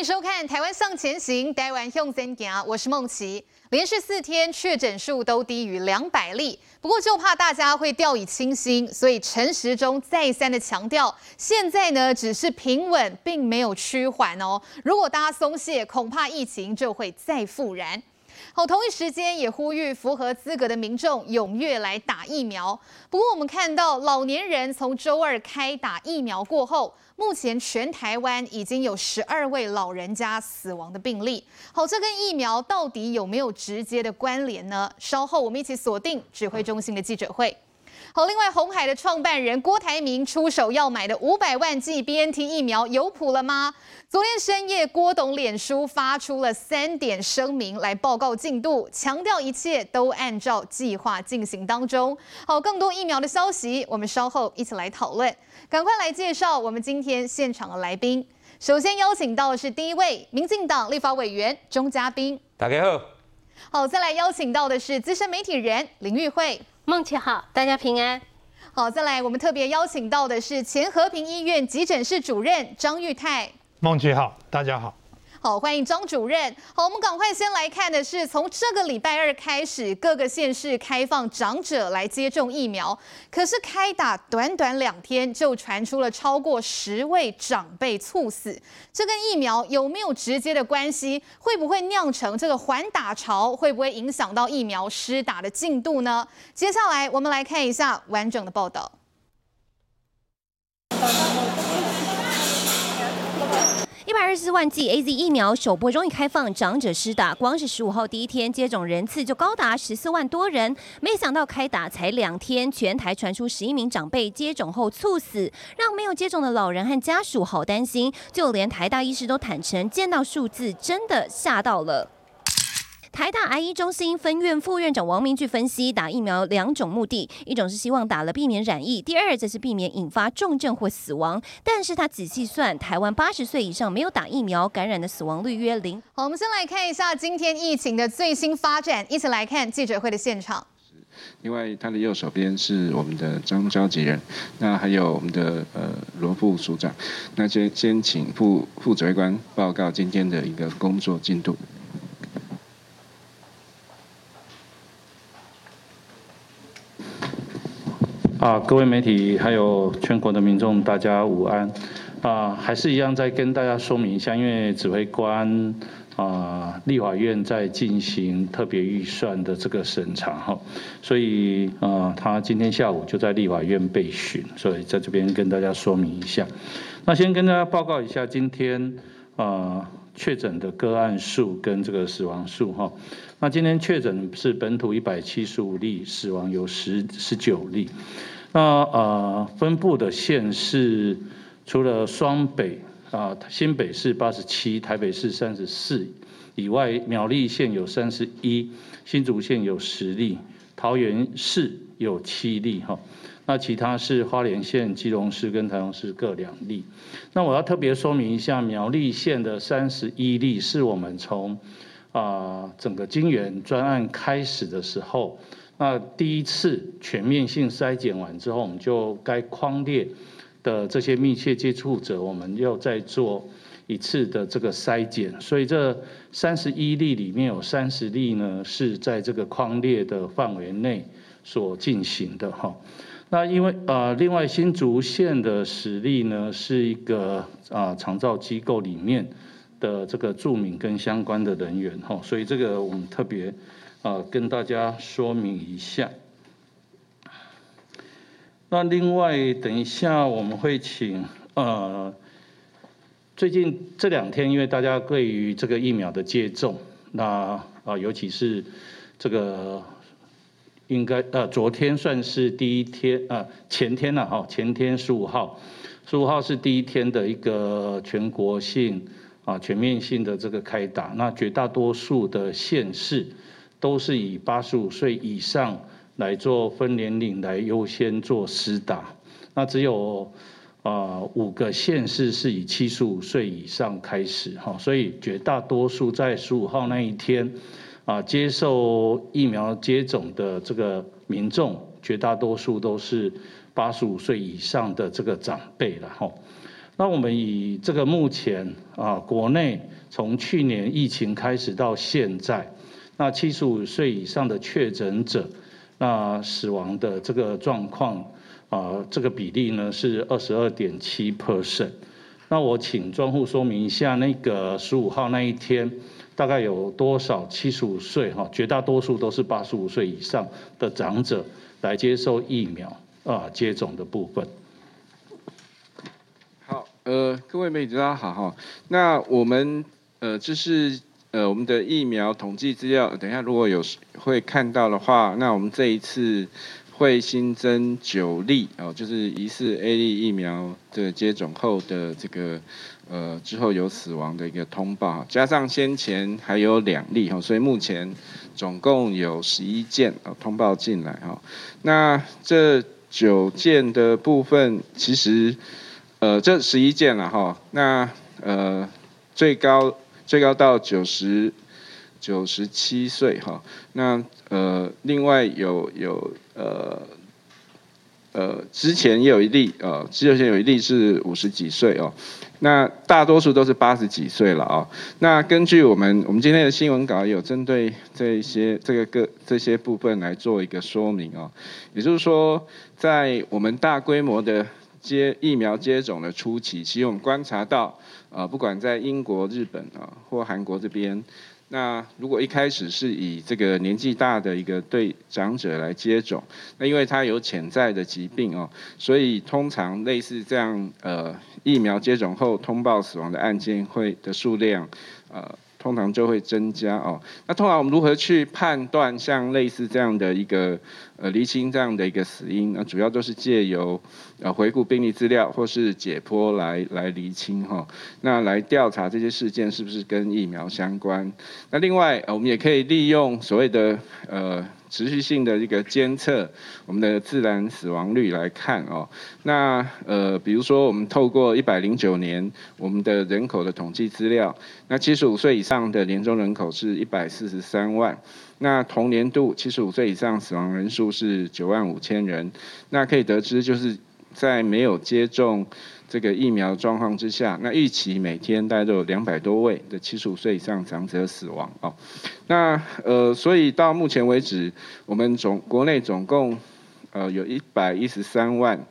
迎收看《台湾向前行》，台湾向前行，我是梦琪。连续四天确诊数都低于两百例，不过就怕大家会掉以轻心，所以陈时中再三的强调，现在呢只是平稳，并没有趋缓哦。如果大家松懈，恐怕疫情就会再复燃。好，同一时间也呼吁符合资格的民众踊跃来打疫苗。不过，我们看到老年人从周二开打疫苗过后，目前全台湾已经有十二位老人家死亡的病例。好，这跟疫苗到底有没有直接的关联呢？稍后我们一起锁定指挥中心的记者会。好，另外红海的创办人郭台铭出手要买的五百万剂 BNT 疫苗有谱了吗？昨天深夜，郭董脸书发出了三点声明来报告进度，强调一切都按照计划进行当中。好，更多疫苗的消息，我们稍后一起来讨论。赶快来介绍我们今天现场的来宾。首先邀请到的是第一位，民进党立法委员钟嘉宾。大家好。好，再来邀请到的是资深媒体人林玉慧。孟琦好，大家平安。好，再来，我们特别邀请到的是前和平医院急诊室主任张玉泰。孟琦好，大家好。好，欢迎张主任。好，我们赶快先来看的是，从这个礼拜二开始，各个县市开放长者来接种疫苗。可是开打短短两天，就传出了超过十位长辈猝死，这跟疫苗有没有直接的关系？会不会酿成这个缓打潮？会不会影响到疫苗施打的进度呢？接下来我们来看一下完整的报道。一百二十四万剂 AZ 疫苗首波终于开放长者施打，光是十五号第一天接种人次就高达十四万多人。没想到开打才两天，全台传出十一名长辈接种后猝死，让没有接种的老人和家属好担心。就连台大医师都坦诚，见到数字真的吓到了。台大癌医中心分院副院长王明炬分析，打疫苗两种目的，一种是希望打了避免染疫，第二则是避免引发重症或死亡。但是他仔细算，台湾八十岁以上没有打疫苗感染的死亡率约零。好，我们先来看一下今天疫情的最新发展，一起来看记者会的现场。另外，他的右手边是我们的张召集人，那还有我们的呃罗副署长。那先先请副副指挥官报告今天的一个工作进度。啊，各位媒体还有全国的民众，大家午安。啊，还是一样再跟大家说明一下，因为指挥官啊，立法院在进行特别预算的这个审查哈，所以啊，他今天下午就在立法院被询，所以在这边跟大家说明一下。那先跟大家报告一下今天啊确诊的个案数跟这个死亡数哈。那今天确诊是本土一百七十五例，死亡有十十九例。那呃分布的县市，除了双北啊新北市八十七，台北市三十四以外，苗栗县有三十一，新竹县有十例，桃园市有七例哈。那其他是花莲县、基隆市跟台中市各两例。那我要特别说明一下，苗栗县的三十一例是我们从啊，整个金源专案开始的时候，那第一次全面性筛检完之后，我们就该框列的这些密切接触者，我们要再做一次的这个筛检。所以这三十一例里面有三十例呢，是在这个框列的范围内所进行的哈。那因为啊，另外新竹县的十例呢，是一个啊长照机构里面。的这个住民跟相关的人员哈，所以这个我们特别啊跟大家说明一下。那另外等一下我们会请呃，最近这两天因为大家对于这个疫苗的接种，那啊尤其是这个应该呃昨天算是第一天啊前天了哈，前天十五号，十五号是第一天的一个全国性。啊，全面性的这个开打，那绝大多数的县市都是以八十五岁以上来做分年龄来优先做施打，那只有啊五个县市是以七十五岁以上开始。哈，所以绝大多数在十五号那一天啊接受疫苗接种的这个民众，绝大多数都是八十五岁以上的这个长辈了哈。那我们以这个目前啊，国内从去年疫情开始到现在，那七十五岁以上的确诊者，那死亡的这个状况啊，这个比例呢是二十二点七 percent。那我请专户说明一下，那个十五号那一天大概有多少七十五岁哈，绝大多数都是八十五岁以上的长者来接受疫苗啊接种的部分。呃，各位媒体大家好哈。那我们呃，这是呃我们的疫苗统计资料。等一下如果有会看到的话，那我们这一次会新增九例哦，就是疑似 A 类疫苗的接种后的这个呃之后有死亡的一个通报，加上先前还有两例哈，所以目前总共有十一件哦通报进来哈。那这九件的部分其实。呃，这十一件了哈，那呃最高最高到九十九十七岁哈，那呃另外有有呃呃之前也有一例呃之前有一例是五十几岁哦，那大多数都是八十几岁了啊。那根据我们我们今天的新闻稿有针对这一些这个个这些部分来做一个说明哦，也就是说在我们大规模的。接疫苗接种的初期，其实我们观察到，呃，不管在英国、日本啊，或韩国这边，那如果一开始是以这个年纪大的一个对长者来接种，那因为他有潜在的疾病哦，所以通常类似这样，呃，疫苗接种后通报死亡的案件会的数量，呃。通常就会增加哦。那通常我们如何去判断像类似这样的一个呃厘清这样的一个死因？那主要都是借由呃回顾病例资料或是解剖来来厘清哈。那来调查这些事件是不是跟疫苗相关？那另外我们也可以利用所谓的呃。持续性的一个监测，我们的自然死亡率来看哦，那呃，比如说我们透过一百零九年我们的人口的统计资料，那七十五岁以上的年终人口是一百四十三万，那同年度七十五岁以上死亡人数是九万五千人，那可以得知就是在没有接种。这个疫苗状况之下，那预期每天大概都有两百多位的七十五岁以上长者死亡哦。那呃，所以到目前为止，我们总国内总共呃有一百一十三万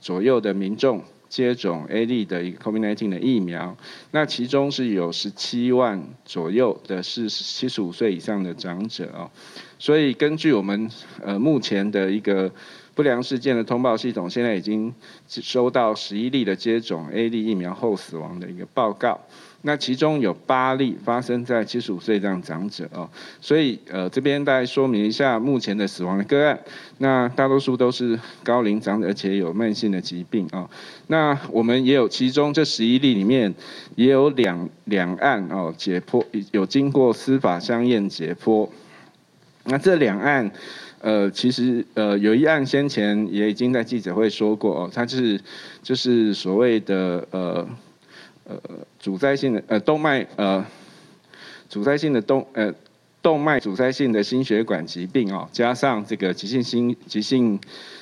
左右的民众接种 A 类的一个 COVID-19 的疫苗，那其中是有十七万左右的是七十五岁以上的长者哦。所以根据我们呃目前的一个。不良事件的通报系统现在已经收到十一例的接种 A 类疫苗后死亡的一个报告，那其中有八例发生在七十五岁这样长者哦，所以呃这边大概说明一下目前的死亡的个案，那大多数都是高龄长者，而且有慢性的疾病哦。那我们也有其中这十一例里面也有两两案哦解剖有经过司法相验解剖，那这两案。呃，其实呃，有一案先前也已经在记者会说过哦，它是就是所谓的呃呃阻塞性的呃动脉呃阻塞性的动呃动脉阻塞性的心血管疾病哦，加上这个急性心急性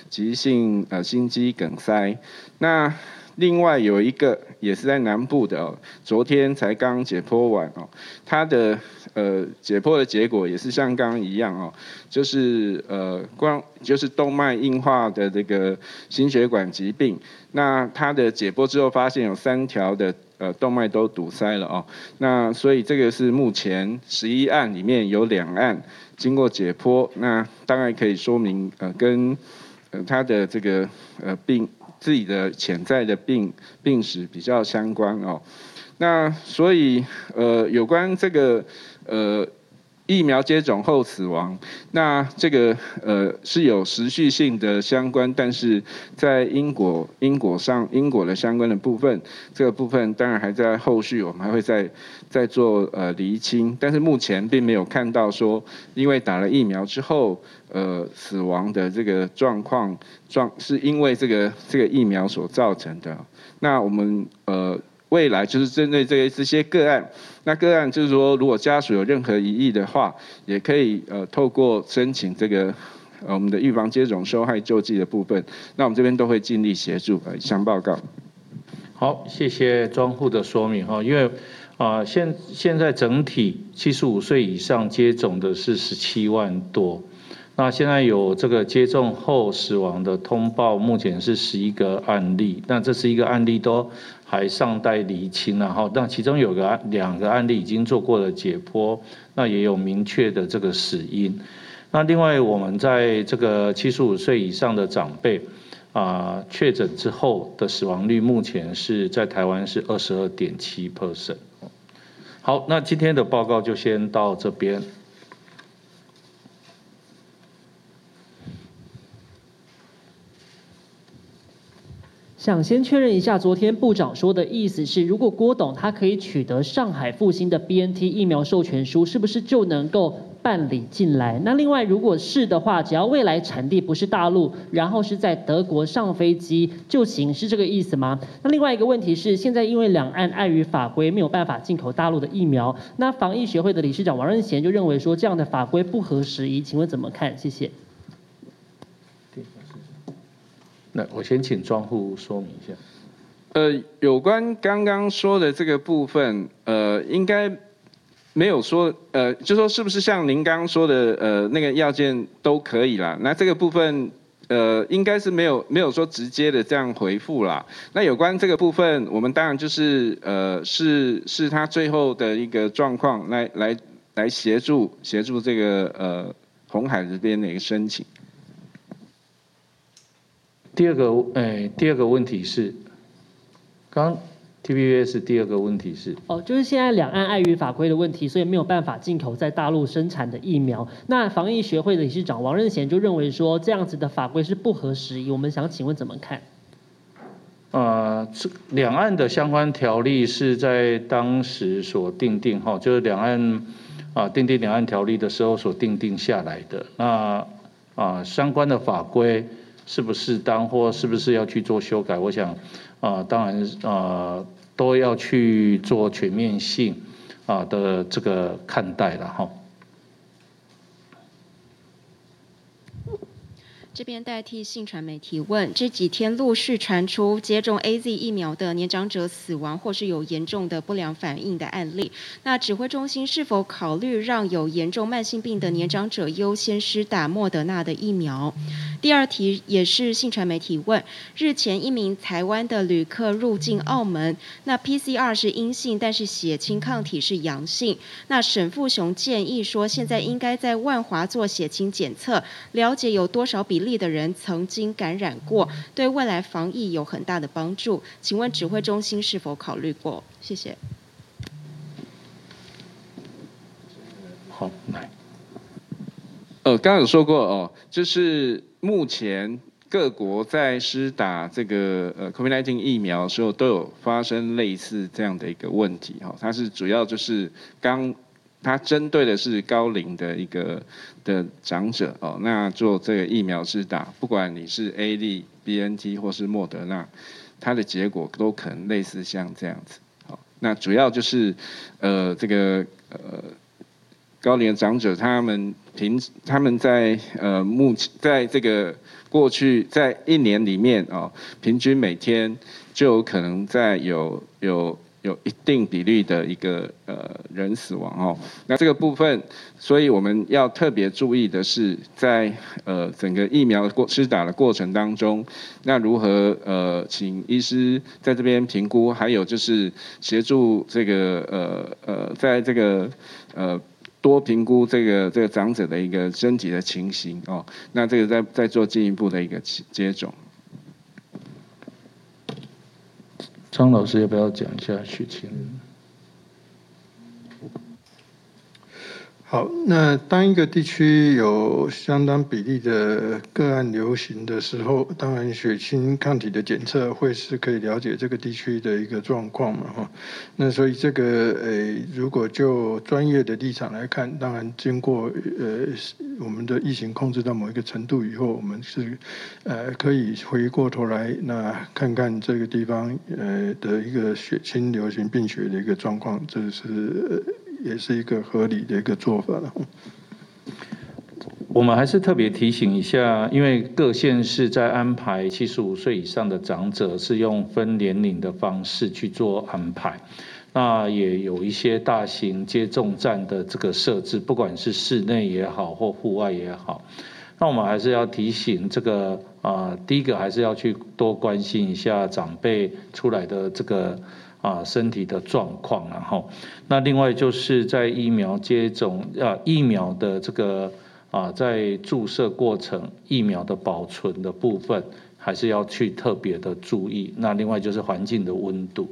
急性呃心肌梗塞，那。另外有一个也是在南部的哦，昨天才刚解剖完哦，他的呃解剖的结果也是像刚刚一样哦，就是呃光就是动脉硬化的这个心血管疾病，那他的解剖之后发现有三条的呃动脉都堵塞了哦，那所以这个是目前十一案里面有两案经过解剖，那当然可以说明呃跟呃他的这个呃病。自己的潜在的病病史比较相关哦，那所以呃有关这个呃疫苗接种后死亡，那这个呃是有时序性的相关，但是在因果因果上因果的相关的部分，这个部分当然还在后续，我们还会再再做呃厘清，但是目前并没有看到说因为打了疫苗之后。呃，死亡的这个状况状是因为这个这个疫苗所造成的。那我们呃未来就是针对这些这些个案，那个案就是说，如果家属有任何疑义的话，也可以呃透过申请这个呃我们的预防接种受害救济的部分，那我们这边都会尽力协助。呃，相报告。好，谢谢庄户的说明哈，因为啊现现在整体七十五岁以上接种的是十七万多。那现在有这个接种后死亡的通报，目前是十一个案例。那这十一个案例都还尚待厘清，然后那其中有个案两个案例已经做过了解剖，那也有明确的这个死因。那另外我们在这个七十五岁以上的长辈啊确诊之后的死亡率，目前是在台湾是二十二点七 percent。好，那今天的报告就先到这边。想先确认一下，昨天部长说的意思是，如果郭董他可以取得上海复星的 BNT 疫苗授权书，是不是就能够办理进来？那另外，如果是的话，只要未来产地不是大陆，然后是在德国上飞机就行，是这个意思吗？那另外一个问题是，现在因为两岸碍于法规没有办法进口大陆的疫苗，那防疫学会的理事长王任贤就认为说，这样的法规不合时宜，请问怎么看？谢谢。那我先请庄户说明一下。呃，有关刚刚说的这个部分，呃，应该没有说，呃，就说是不是像您刚刚说的，呃，那个要件都可以啦。那这个部分，呃，应该是没有没有说直接的这样回复啦。那有关这个部分，我们当然就是，呃，是是他最后的一个状况，来来来协助协助这个呃红海这边的一个申请。第二个，诶、哎，第二个问题是，刚 TVBS 第二个问题是，哦，就是现在两岸碍于法规的问题，所以没有办法进口在大陆生产的疫苗。那防疫学会的理事长王任贤就认为说，这样子的法规是不合时宜。我们想请问怎么看？呃，这两岸的相关条例是在当时所定定，哈，就是两岸啊订定两岸条例的时候所定定下来的。那啊相关的法规。是不是当，或是不是要去做修改？我想，啊、当然，啊、都要去做全面性啊的这个看待了哈。这边代替信传媒提问：这几天陆续传出接种 AZ 疫苗的年长者死亡，或是有严重的不良反应的案例。那指挥中心是否考虑让有严重慢性病的年长者优先施打莫德纳的疫苗？第二题也是信传媒提问：日前一名台湾的旅客入境澳门，那 PCR 是阴性，但是血清抗体是阳性。那沈富雄建议说，现在应该在万华做血清检测，了解有多少比例。的人曾经感染过，对未来防疫有很大的帮助。请问指挥中心是否考虑过？谢谢。好，来。呃，刚刚有说过哦，就是目前各国在施打这个呃 COVID-19 疫苗的时候，都有发生类似这样的一个问题哈。它是主要就是刚。它针对的是高龄的一个的长者哦，那做这个疫苗施打，不管你是 AZ、BNT 或是莫德纳，它的结果都可能类似像这样子。好，那主要就是呃这个呃高龄长者，他们平他们在呃目前在这个过去在一年里面哦，平均每天就有可能在有有。有一定比例的一个呃人死亡哦，那这个部分，所以我们要特别注意的是，在呃整个疫苗过施打的过程当中，那如何呃请医师在这边评估，还有就是协助这个呃呃在这个呃多评估这个这个长者的一个身体的情形哦，那这个再再做进一步的一个接种。张老师要不要讲一下许清？好，那当一个地区有相当比例的个案流行的时候，当然血清抗体的检测会是可以了解这个地区的一个状况嘛，哈。那所以这个呃，如果就专业的立场来看，当然经过呃我们的疫情控制到某一个程度以后，我们是呃可以回过头来那看看这个地方呃的一个血清流行病学的一个状况，这是。也是一个合理的一个做法了。我们还是特别提醒一下，因为各县市在安排七十五岁以上的长者是用分年龄的方式去做安排，那也有一些大型接种站的这个设置，不管是室内也好或户外也好，那我们还是要提醒这个啊，第一个还是要去多关心一下长辈出来的这个啊身体的状况，然后，那另外就是在疫苗接种啊疫苗的这个。啊，在注射过程疫苗的保存的部分，还是要去特别的注意。那另外就是环境的温度。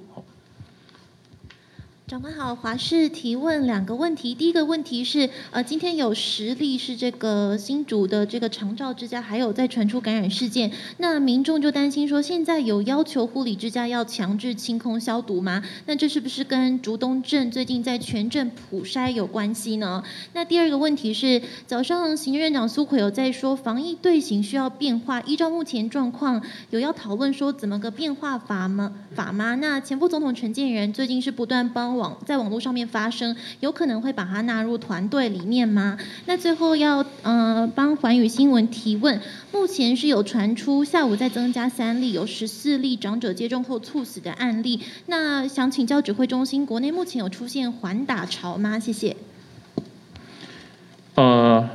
长官好，华视提问两个问题。第一个问题是，呃，今天有十例是这个新竹的这个长照之家，还有在传出感染事件，那民众就担心说，现在有要求护理之家要强制清空消毒吗？那这是不是跟竹东镇最近在全镇普筛有关系呢？那第二个问题是，早上行政院长苏揆有在说防疫队形需要变化，依照目前状况，有要讨论说怎么个变化法吗？法吗？那前副总统陈建仁最近是不断帮。网在网络上面发声，有可能会把它纳入团队里面吗？那最后要呃帮环宇新闻提问，目前是有传出下午再增加三例，有十四例长者接种后猝死的案例。那想请教指挥中心，国内目前有出现缓打潮吗？谢谢。呃，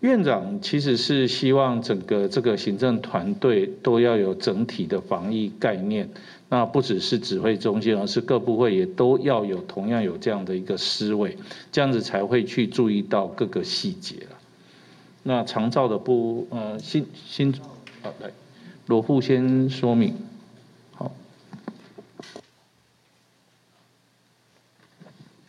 院长其实是希望整个这个行政团队都要有整体的防疫概念。那不只是指挥中心，而是各部会也都要有同样有这样的一个思维，这样子才会去注意到各个细节。那长照的部，呃，新新，好来，罗富先说明。好，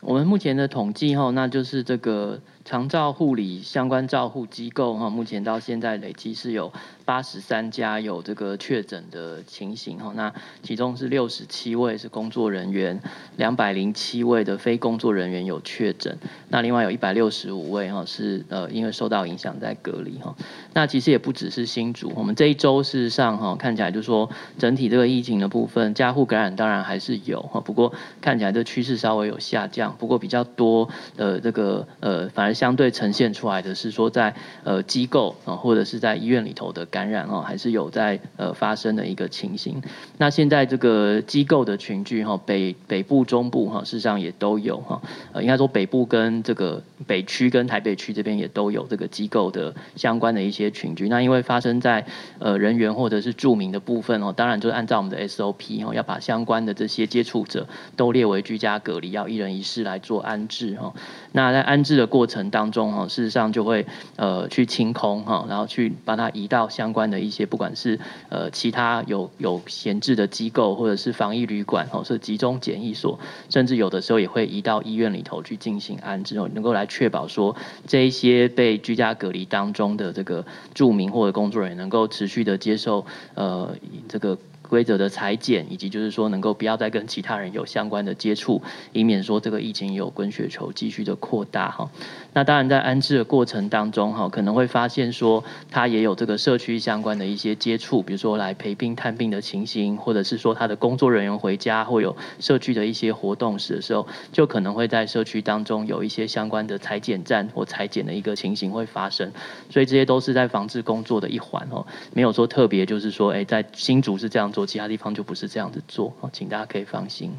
我们目前的统计哈，那就是这个长照护理相关照护机构哈，目前到现在累计是有。八十三家有这个确诊的情形哈，那其中是六十七位是工作人员，两百零七位的非工作人员有确诊，那另外有一百六十五位哈是呃因为受到影响在隔离哈。那其实也不只是新竹，我们这一周事实上哈看起来就是说整体这个疫情的部分，家护感染当然还是有哈，不过看起来这趋势稍微有下降，不过比较多的这个呃反而相对呈现出来的是说在呃机构啊或者是在医院里头的感染。哦，还是有在呃发生的一个情形。那现在这个机构的群聚哈，北北部、中部哈，事实上也都有哈。呃，应该说北部跟这个北区跟台北区这边也都有这个机构的相关的一些群聚。那因为发生在呃人员或者是住民的部分哦，当然就是按照我们的 SOP 哦，要把相关的这些接触者都列为居家隔离，要一人一室来做安置哈。那在安置的过程当中哈，事实上就会呃去清空哈，然后去把它移到相关的一些，不管是呃其他有有闲置的机构，或者是防疫旅馆哦，是集中检疫所，甚至有的时候也会移到医院里头去进行安置哦，能够来确保说这一些被居家隔离当中的这个住民或者工作人员能够持续的接受呃这个。规则的裁剪，以及就是说能够不要再跟其他人有相关的接触，以免说这个疫情有滚雪球继续的扩大哈。那当然在安置的过程当中哈，可能会发现说他也有这个社区相关的一些接触，比如说来陪病探病的情形，或者是说他的工作人员回家或有社区的一些活动时的时候，就可能会在社区当中有一些相关的裁剪站或裁剪的一个情形会发生。所以这些都是在防治工作的一环哦，没有说特别就是说哎，在新竹是这样做。其他地方就不是这样子做，请大家可以放心。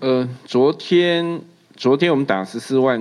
呃，昨天昨天我们打十四万。